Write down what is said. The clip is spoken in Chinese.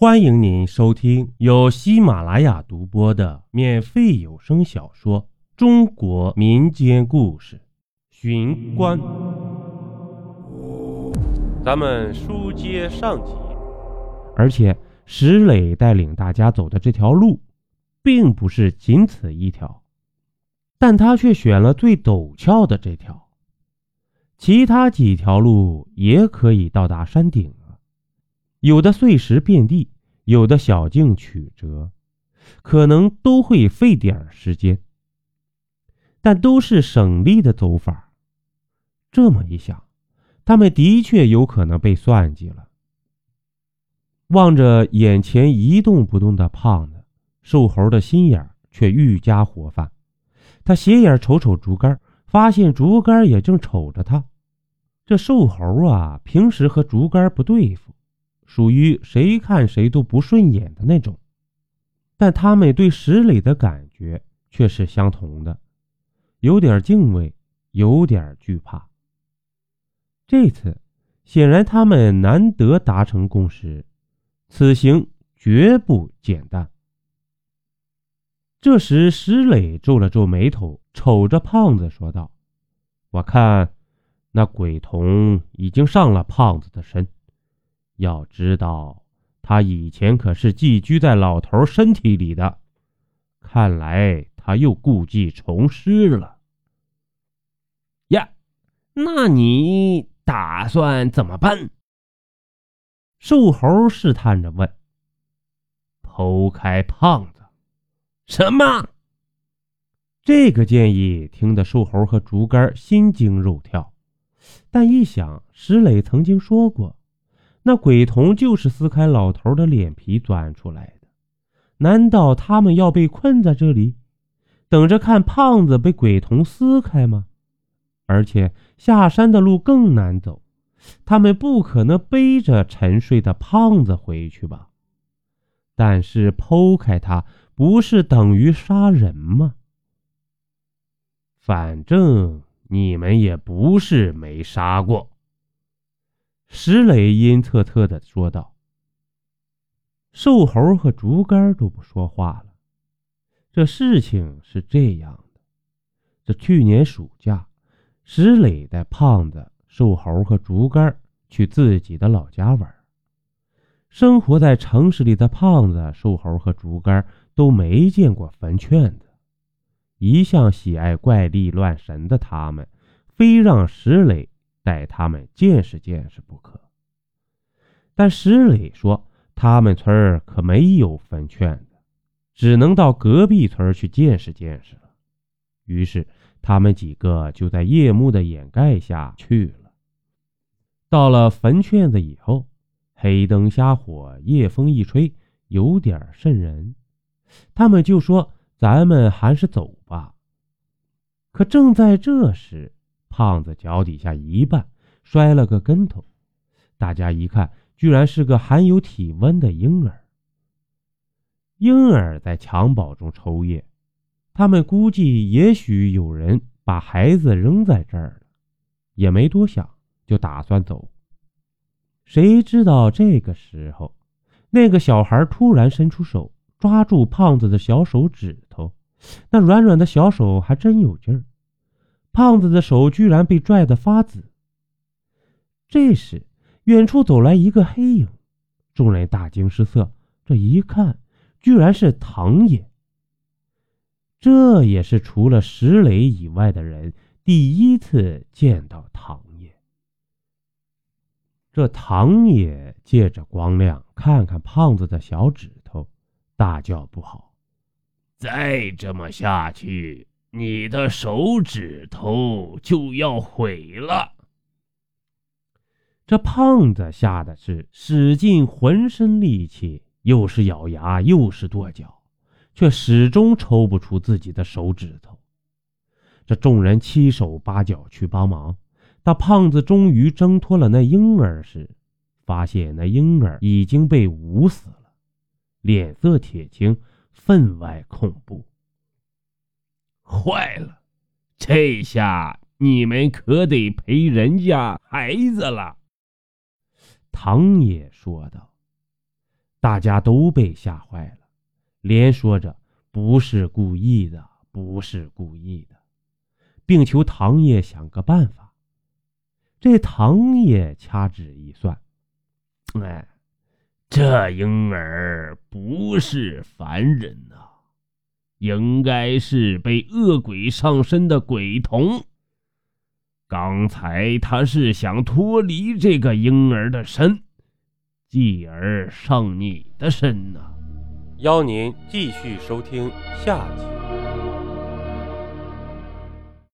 欢迎您收听由喜马拉雅独播的免费有声小说《中国民间故事·寻关》。咱们书接上集，而且石磊带领大家走的这条路，并不是仅此一条，但他却选了最陡峭的这条。其他几条路也可以到达山顶，有的碎石遍地，有的小径曲折，可能都会费点时间，但都是省力的走法。这么一想，他们的确有可能被算计了。望着眼前一动不动的胖子，瘦猴的心眼却愈加活泛。他斜眼瞅瞅竹竿，发现竹竿也正瞅着他。这瘦猴啊，平时和竹竿不对付，属于谁看谁都不顺眼的那种。但他们对石磊的感觉却是相同的，有点敬畏，有点惧怕。这次显然他们难得达成共识，此行绝不简单。这时，石磊皱了皱眉头，瞅着胖子说道：“我看。”那鬼童已经上了胖子的身，要知道他以前可是寄居在老头身体里的，看来他又故技重施了。呀，那你打算怎么办？瘦猴试探着问。剖开胖子？什么？这个建议听得瘦猴和竹竿心惊肉跳。但一想，石磊曾经说过，那鬼童就是撕开老头的脸皮钻出来的。难道他们要被困在这里，等着看胖子被鬼童撕开吗？而且下山的路更难走，他们不可能背着沉睡的胖子回去吧？但是剖开他，不是等于杀人吗？反正。你们也不是没杀过。”石磊阴恻恻的说道。瘦猴和竹竿都不说话了。这事情是这样的：这去年暑假，石磊带胖子、瘦猴和竹竿去自己的老家玩。生活在城市里的胖子、瘦猴和竹竿都没见过坟圈子。一向喜爱怪力乱神的他们，非让石磊带他们见识见识不可。但石磊说，他们村儿可没有坟圈子，只能到隔壁村去见识见识了。于是，他们几个就在夜幕的掩盖下去了。到了坟圈子以后，黑灯瞎火，夜风一吹，有点瘆人。他们就说。咱们还是走吧。可正在这时，胖子脚底下一绊，摔了个跟头。大家一看，居然是个含有体温的婴儿。婴儿在襁褓中抽噎，他们估计也许有人把孩子扔在这儿了，也没多想，就打算走。谁知道这个时候，那个小孩突然伸出手。抓住胖子的小手指头，那软软的小手还真有劲儿。胖子的手居然被拽得发紫。这时，远处走来一个黑影，众人大惊失色。这一看，居然是唐爷。这也是除了石磊以外的人第一次见到唐爷。这唐爷借着光亮看看胖子的小指头。大叫不好！再这么下去，你的手指头就要毁了。这胖子吓得是使尽浑身力气，又是咬牙，又是跺脚，却始终抽不出自己的手指头。这众人七手八脚去帮忙，当胖子终于挣脱了那婴儿时，发现那婴儿已经被捂死了。脸色铁青，分外恐怖。坏了，这下你们可得赔人家孩子了。”唐也说道。大家都被吓坏了，连说着不是故意的，不是故意的，并求唐爷想个办法。这唐爷掐指一算，哎，这婴儿不是凡人，应该是被恶鬼上身的鬼童。刚才他是想脱离这个婴儿的身。继而上你的身呢！邀您继续收听下集。